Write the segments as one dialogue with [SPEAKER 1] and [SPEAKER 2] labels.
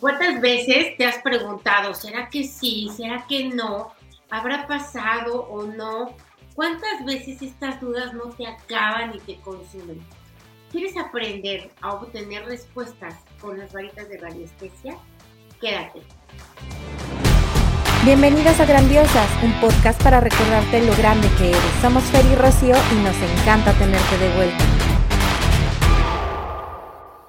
[SPEAKER 1] ¿Cuántas veces te has preguntado, ¿será que sí? ¿Será que no? ¿Habrá pasado o no? ¿Cuántas veces estas dudas no te acaban y te consumen? ¿Quieres aprender a obtener respuestas con las varitas de radiestesia? Quédate.
[SPEAKER 2] Bienvenidas a Grandiosas, un podcast para recordarte lo grande que eres. Somos Fer y Rocío y nos encanta tenerte de vuelta.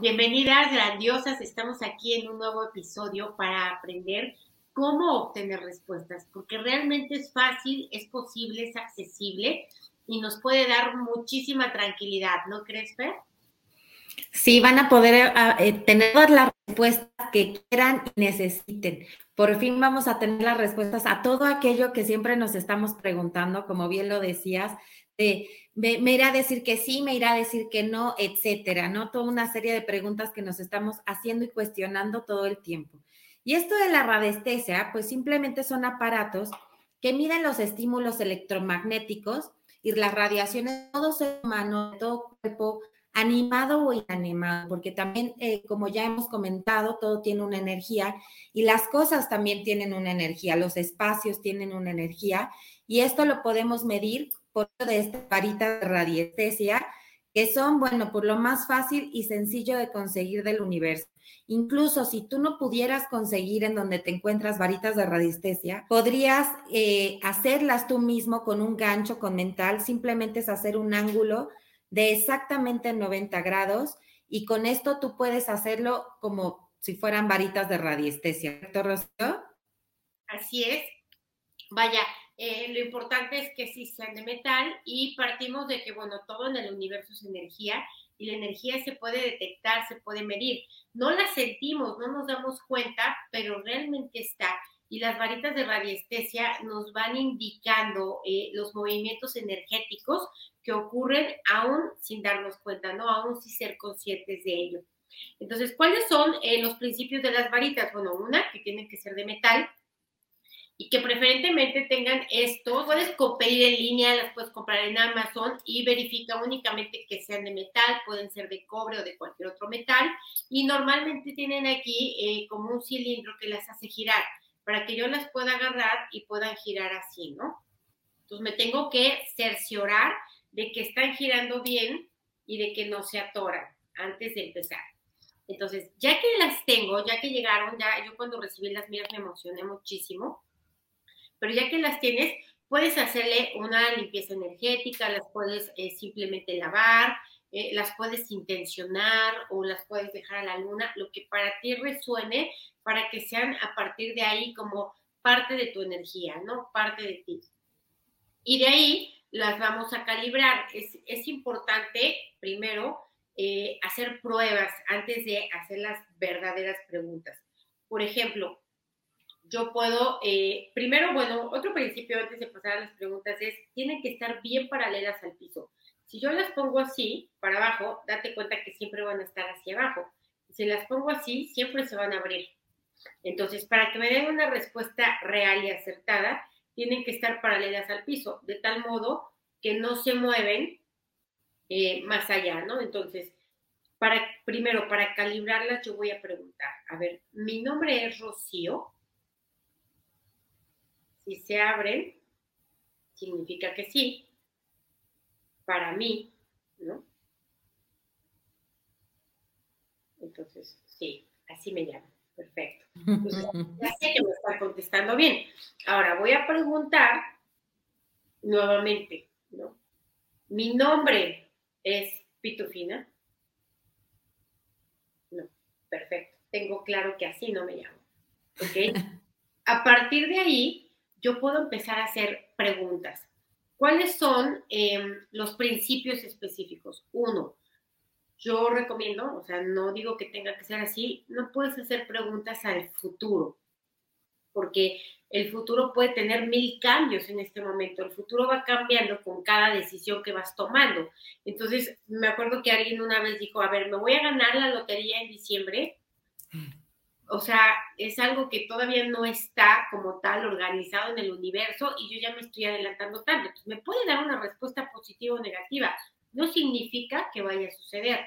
[SPEAKER 1] Bienvenidas, grandiosas. Estamos aquí en un nuevo episodio para aprender cómo obtener respuestas, porque realmente es fácil, es posible, es accesible y nos puede dar muchísima tranquilidad, ¿no crees, Fer?
[SPEAKER 2] Sí, van a poder eh, tener todas las respuestas que quieran y necesiten. Por fin vamos a tener las respuestas a todo aquello que siempre nos estamos preguntando, como bien lo decías, de me, irá a decir que sí, me irá a decir que no, etcétera, ¿no? Toda una serie de preguntas que nos estamos haciendo y cuestionando todo el tiempo. Y esto de la radiestesia, pues simplemente son aparatos que miden los estímulos electromagnéticos y las radiaciones de todo ser humano, de todo cuerpo, animado o inanimado, porque también, eh, como ya hemos comentado, todo tiene una energía y las cosas también tienen una energía, los espacios tienen una energía y esto lo podemos medir por de esta varita de radiestesia, que son, bueno, por lo más fácil y sencillo de conseguir del universo. Incluso si tú no pudieras conseguir en donde te encuentras varitas de radiestesia, podrías eh, hacerlas tú mismo con un gancho con mental, simplemente es hacer un ángulo de exactamente 90 grados y con esto tú puedes hacerlo como si fueran varitas de radiestesia, ¿cierto, Rocío?
[SPEAKER 1] Así es. Vaya, eh, lo importante es que sí sean de metal y partimos de que, bueno, todo en el universo es energía y la energía se puede detectar, se puede medir. No la sentimos, no nos damos cuenta, pero realmente está. Y las varitas de radiestesia nos van indicando eh, los movimientos energéticos que ocurren aún sin darnos cuenta, ¿no? Aún sin ser conscientes de ello. Entonces, ¿cuáles son eh, los principios de las varitas? Bueno, una, que tienen que ser de metal y que preferentemente tengan esto. Puedes pedir en línea, las puedes comprar en Amazon y verifica únicamente que sean de metal, pueden ser de cobre o de cualquier otro metal. Y normalmente tienen aquí eh, como un cilindro que las hace girar para que yo las pueda agarrar y puedan girar así, ¿no? Entonces me tengo que cerciorar de que están girando bien y de que no se atoran antes de empezar. Entonces, ya que las tengo, ya que llegaron, ya yo cuando recibí las mías me emocioné muchísimo, pero ya que las tienes, puedes hacerle una limpieza energética, las puedes eh, simplemente lavar, eh, las puedes intencionar o las puedes dejar a la luna, lo que para ti resuene, para que sean a partir de ahí como parte de tu energía, ¿no? Parte de ti. Y de ahí las vamos a calibrar. Es, importante, primero, eh, hacer pruebas antes de hacer las verdaderas preguntas. Por ejemplo, yo puedo, eh, primero, bueno, otro principio antes de pasar a las preguntas es, tienen que estar bien paralelas al piso. Si yo las pongo así, para abajo, date cuenta que siempre van a estar hacia abajo. Si las pongo así, siempre se van a abrir. Entonces, para que me den una respuesta real y acertada, tienen que estar paralelas al piso, de tal modo que no se mueven eh, más allá, ¿no? Entonces, primero, para calibrarlas, yo voy a preguntar, a ver, mi nombre es Rocío. Si se abren, significa que sí, para mí, ¿no? Entonces, sí, así me llamo. Perfecto. Entonces, ya sé que me está contestando bien. Ahora voy a preguntar nuevamente, ¿no? Mi nombre es Pitufina. No, perfecto. Tengo claro que así no me llamo. ¿Ok? A partir de ahí, yo puedo empezar a hacer preguntas. ¿Cuáles son em, los principios específicos? Uno, yo recomiendo, o sea, no digo que tenga que ser así, no puedes hacer preguntas al futuro, porque el futuro puede tener mil cambios en este momento, el futuro va cambiando con cada decisión que vas tomando. Entonces, me acuerdo que alguien una vez dijo, a ver, me voy a ganar la lotería en diciembre. O sea, es algo que todavía no está como tal organizado en el universo y yo ya me estoy adelantando tanto. me puede dar una respuesta positiva o negativa, no significa que vaya a suceder.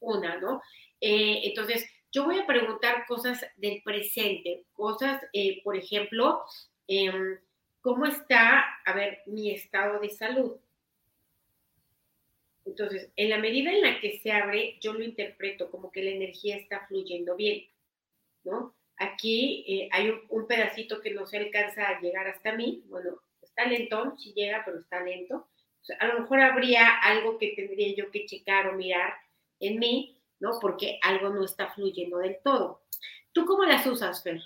[SPEAKER 1] Una, ¿no? Eh, entonces, yo voy a preguntar cosas del presente, cosas, eh, por ejemplo, em, ¿cómo está, a ver, mi estado de salud? Entonces, en la medida en la que se abre, yo lo interpreto como que la energía está fluyendo bien, ¿no? Aquí eh, hay un, pedacito que no se alcanza a llegar hasta mí, bueno, está lento, sí llega, pero está lento. a lo mejor habría algo que tendría yo que checar o mirar en mí, ¿no? Porque algo no está fluyendo del todo. ¿Tú cómo las usas, Fer?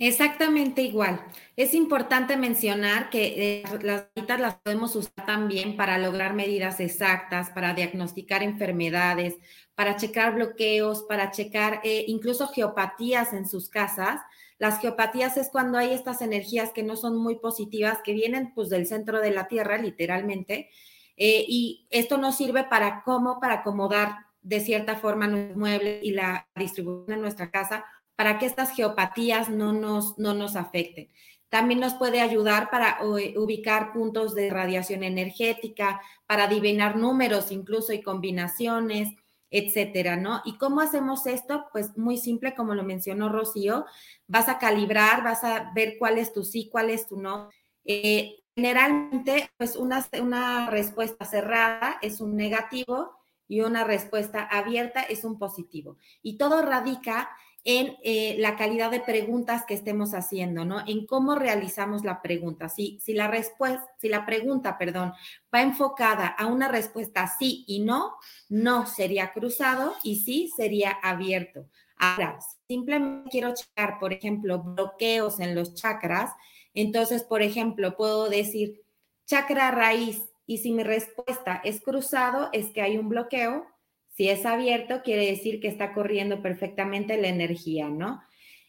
[SPEAKER 2] Exactamente igual. Es importante mencionar que eh, las varitas las podemos usar también para lograr medidas exactas, para diagnosticar enfermedades, para checar bloqueos, para checar eh, incluso geopatías en sus casas. Las geopatías es cuando hay estas energías que no son muy positivas, que vienen pues del centro de la Tierra, literalmente, eh, y esto nos sirve para cómo, para acomodar de cierta forma nuestros muebles y la distribución en nuestra casa para que estas geopatías no nos, no nos afecten. También nos puede ayudar para ubicar puntos de radiación energética, para adivinar números incluso y combinaciones, etcétera, ¿no? ¿Y cómo hacemos esto? Pues muy simple, como lo mencionó Rocío, vas a calibrar, vas a ver cuál es tu sí, cuál es tu no. Eh, generalmente, pues una, una respuesta cerrada es un negativo y una respuesta abierta es un positivo. Y todo radica en eh, la calidad de preguntas que estemos haciendo, ¿no? En cómo realizamos la pregunta. Si, si la respuesta, si la pregunta, perdón, va enfocada a una respuesta sí y no, no sería cruzado y sí sería abierto. Ahora, simplemente quiero checar, por ejemplo, bloqueos en los chakras. Entonces, por ejemplo, puedo decir chakra raíz y si mi respuesta es cruzado, es que hay un bloqueo si es abierto, quiere decir que está corriendo perfectamente la energía, ¿no?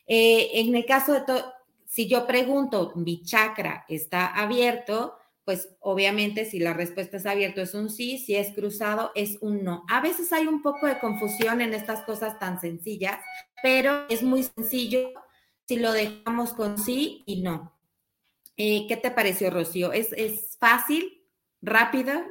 [SPEAKER 2] Eh, en el caso de todo, si yo pregunto, mi chakra está abierto, pues obviamente si la respuesta es abierto es un sí, si es cruzado es un no. A veces hay un poco de confusión en estas cosas tan sencillas, pero es muy sencillo si lo dejamos con sí y no. Eh, ¿Qué te pareció, Rocío? ¿Es, es fácil, rápido?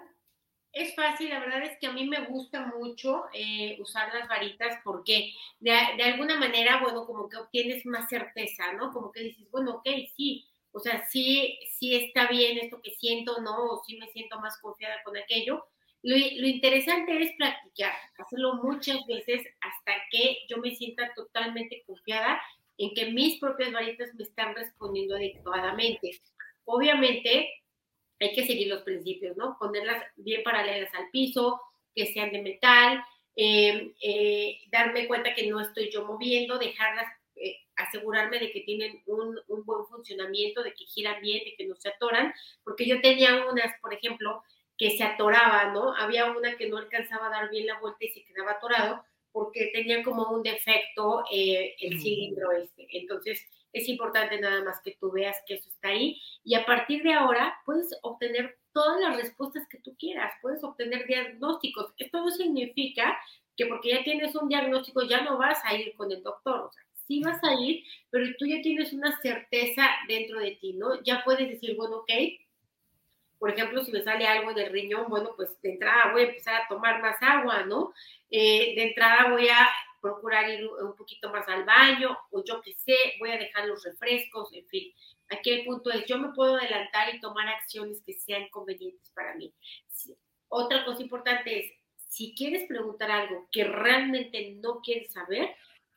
[SPEAKER 1] Es fácil, la verdad es que a mí me gusta mucho eh, usar las varitas porque de, alguna manera, bueno, como que obtienes más certeza, ¿no? Como que dices, bueno, ok, sí, o sea, sí, sí está bien esto que siento, ¿no? O sí me siento más confiada con aquello. Lo, lo interesante es practicar, hacerlo muchas veces hasta que yo me sienta totalmente confiada en que mis propias varitas me están respondiendo adecuadamente. Obviamente, hay que seguir los principios, ¿no? Ponerlas bien paralelas al piso, que sean de metal, eh, eh, darme cuenta que no estoy yo moviendo, dejarlas, eh, asegurarme de que tienen un, un, buen funcionamiento, de que giran bien, de que no se atoran, porque yo tenía unas, por ejemplo, que se atoraban, ¿no? Había una que no alcanzaba a dar bien la vuelta y se quedaba atorado porque tenía como un defecto el cilindro este. Entonces, es importante nada más que tú veas que eso está ahí y a partir de ahora puedes obtener todas las respuestas que tú quieras, puedes obtener diagnósticos. Esto no significa que porque ya tienes un diagnóstico ya no vas a ir con el doctor, o sea, sí vas a ir, pero tú ya tienes una certeza dentro de ti, ¿no? Ya puedes decir, bueno, ok, por ejemplo, si me sale algo del riñón, bueno, pues de entrada voy a empezar a tomar más agua, ¿no? Eh, de entrada voy a procurar ir un poquito más al baño o yo qué sé, voy a dejar los refrescos, en fin. Aquí el punto es, yo me puedo adelantar y tomar acciones que sean convenientes para mí. Otra cosa importante es, si quieres preguntar algo que realmente no quieres saber,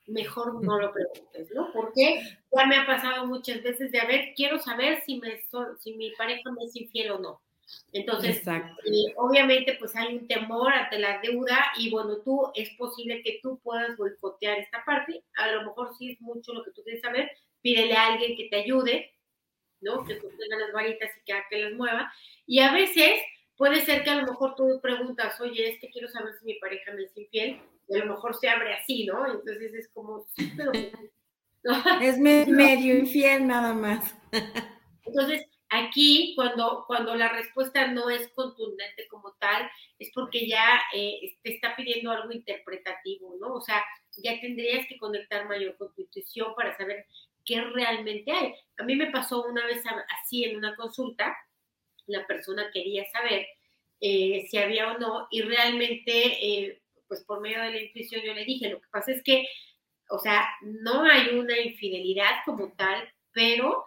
[SPEAKER 1] mejor no lo preguntes, ¿no? Porque ya me ha pasado muchas veces de, a ver, quiero saber si, me, si mi pareja me es infiel o no. Entonces, eh, obviamente, pues hay un temor ante la deuda y bueno, tú es posible que tú puedas boicotear esta parte. A lo mejor sí es mucho lo que tú quieres saber, pídele a alguien que te ayude, ¿no? Que tú tengas las varitas y que, que las mueva. Y a veces puede ser que a lo mejor tú preguntas, oye, es que quiero saber si mi pareja me es infiel, y a lo mejor se abre así, ¿no? Entonces es como, pero...
[SPEAKER 2] Es medio infiel nada más.
[SPEAKER 1] Entonces, Aquí, cuando, cuando la respuesta no es contundente como tal, es porque ya eh, te está pidiendo algo interpretativo, ¿no? O sea, ya tendrías que conectar mayor con tu intuición para saber qué realmente hay. A mí me pasó una vez así en una consulta, la persona quería saber eh, si había o no, y realmente, eh, pues por medio de la intuición yo le dije, lo que pasa es que, o sea, no hay una infidelidad como tal, pero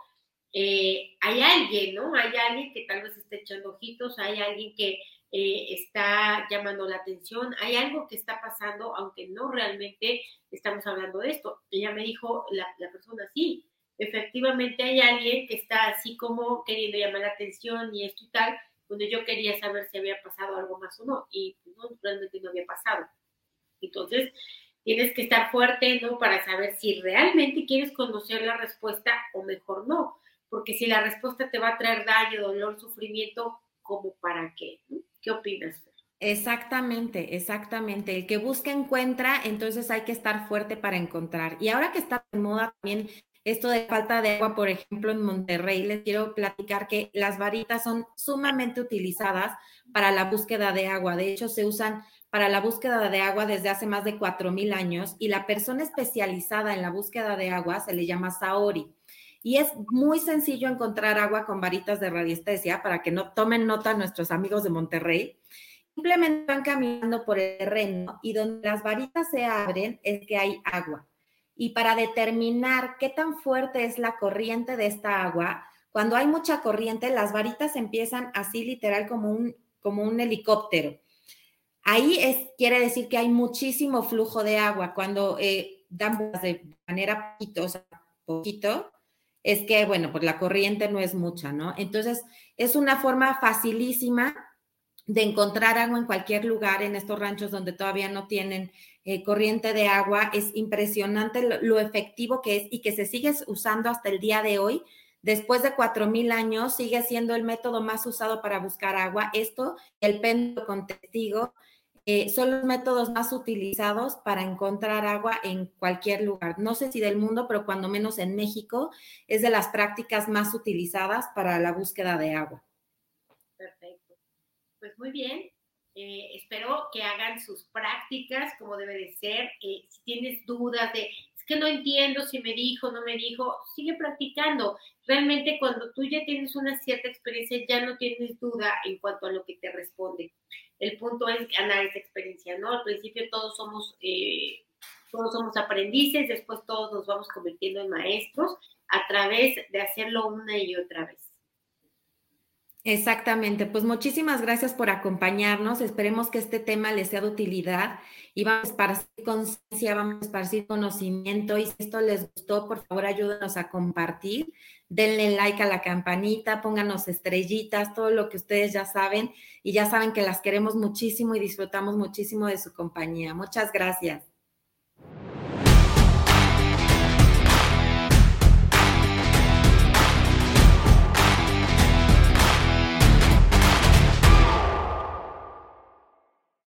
[SPEAKER 1] eh, hay alguien, ¿no? Hay alguien que tal vez esté echando ojitos, hay alguien que eh, está llamando la atención, hay algo que está pasando, aunque no realmente estamos hablando de esto. Ella me dijo, la, la persona, sí, efectivamente hay alguien que está así como queriendo llamar la atención y esto y tal, donde yo quería saber si había pasado algo más o no, y no, realmente no había pasado. Entonces, tienes que estar fuerte, ¿no? Para saber si realmente quieres conocer la respuesta o mejor no, porque si la respuesta te va a traer daño, dolor, sufrimiento, ¿como para qué? ¿Qué opinas?
[SPEAKER 2] Exactamente, exactamente. El que busca encuentra, entonces hay que estar fuerte para encontrar. Y ahora que está de moda también esto de falta de agua, por ejemplo, en Monterrey, les quiero platicar que las varitas son sumamente utilizadas para la búsqueda de agua. De hecho, se usan para la búsqueda de agua desde hace más de 4.000 años y la persona especializada en la búsqueda de agua se le llama Saori. Y es muy sencillo encontrar agua con varitas de radiestesia para que no tomen nota nuestros amigos de Monterrey. Simplemente van caminando por el terreno y donde las varitas se abren es que hay agua y para determinar qué tan fuerte es la corriente de esta agua, cuando hay mucha corriente, las varitas empiezan así literal como un, como un helicóptero. Ahí es, quiere decir que hay muchísimo flujo de agua. Cuando eh, dan de manera poquito, o sea, poquito, es que, bueno, pues la corriente no es mucha, ¿no? Entonces, es una forma facilísima de encontrar agua en cualquier lugar en estos ranchos donde todavía no tienen eh, corriente de agua. Es impresionante lo, efectivo que es y que se sigue usando hasta el día de hoy. Después de 4.000 años, sigue siendo el método más usado para buscar agua. Esto, el péndulo con testigo, eh, son los métodos más utilizados para encontrar agua en cualquier lugar. No sé si del mundo, pero cuando menos en México es de las prácticas más utilizadas para la búsqueda de agua.
[SPEAKER 1] Perfecto. Pues muy bien. Eh, espero que hagan sus prácticas como debe de ser. Eh, si tienes dudas de, que no entiendo si me dijo, no me dijo, sigue practicando. Realmente cuando tú ya tienes una cierta experiencia, ya no tienes duda en cuanto a lo que te responde. El punto es ganar esa experiencia, ¿no? Al principio todos somos, eh, todos somos aprendices, después todos nos vamos convirtiendo en maestros a través de hacerlo una y otra vez.
[SPEAKER 2] Exactamente, pues muchísimas gracias por acompañarnos. Esperemos que este tema les sea de utilidad y vamos a esparcir conciencia, vamos a esparcir conocimiento. Y si esto les gustó, por favor, ayúdenos a compartir. Denle like a la campanita, pónganos estrellitas, todo lo que ustedes ya saben. Y ya saben que las queremos muchísimo y disfrutamos muchísimo de su compañía. Muchas gracias.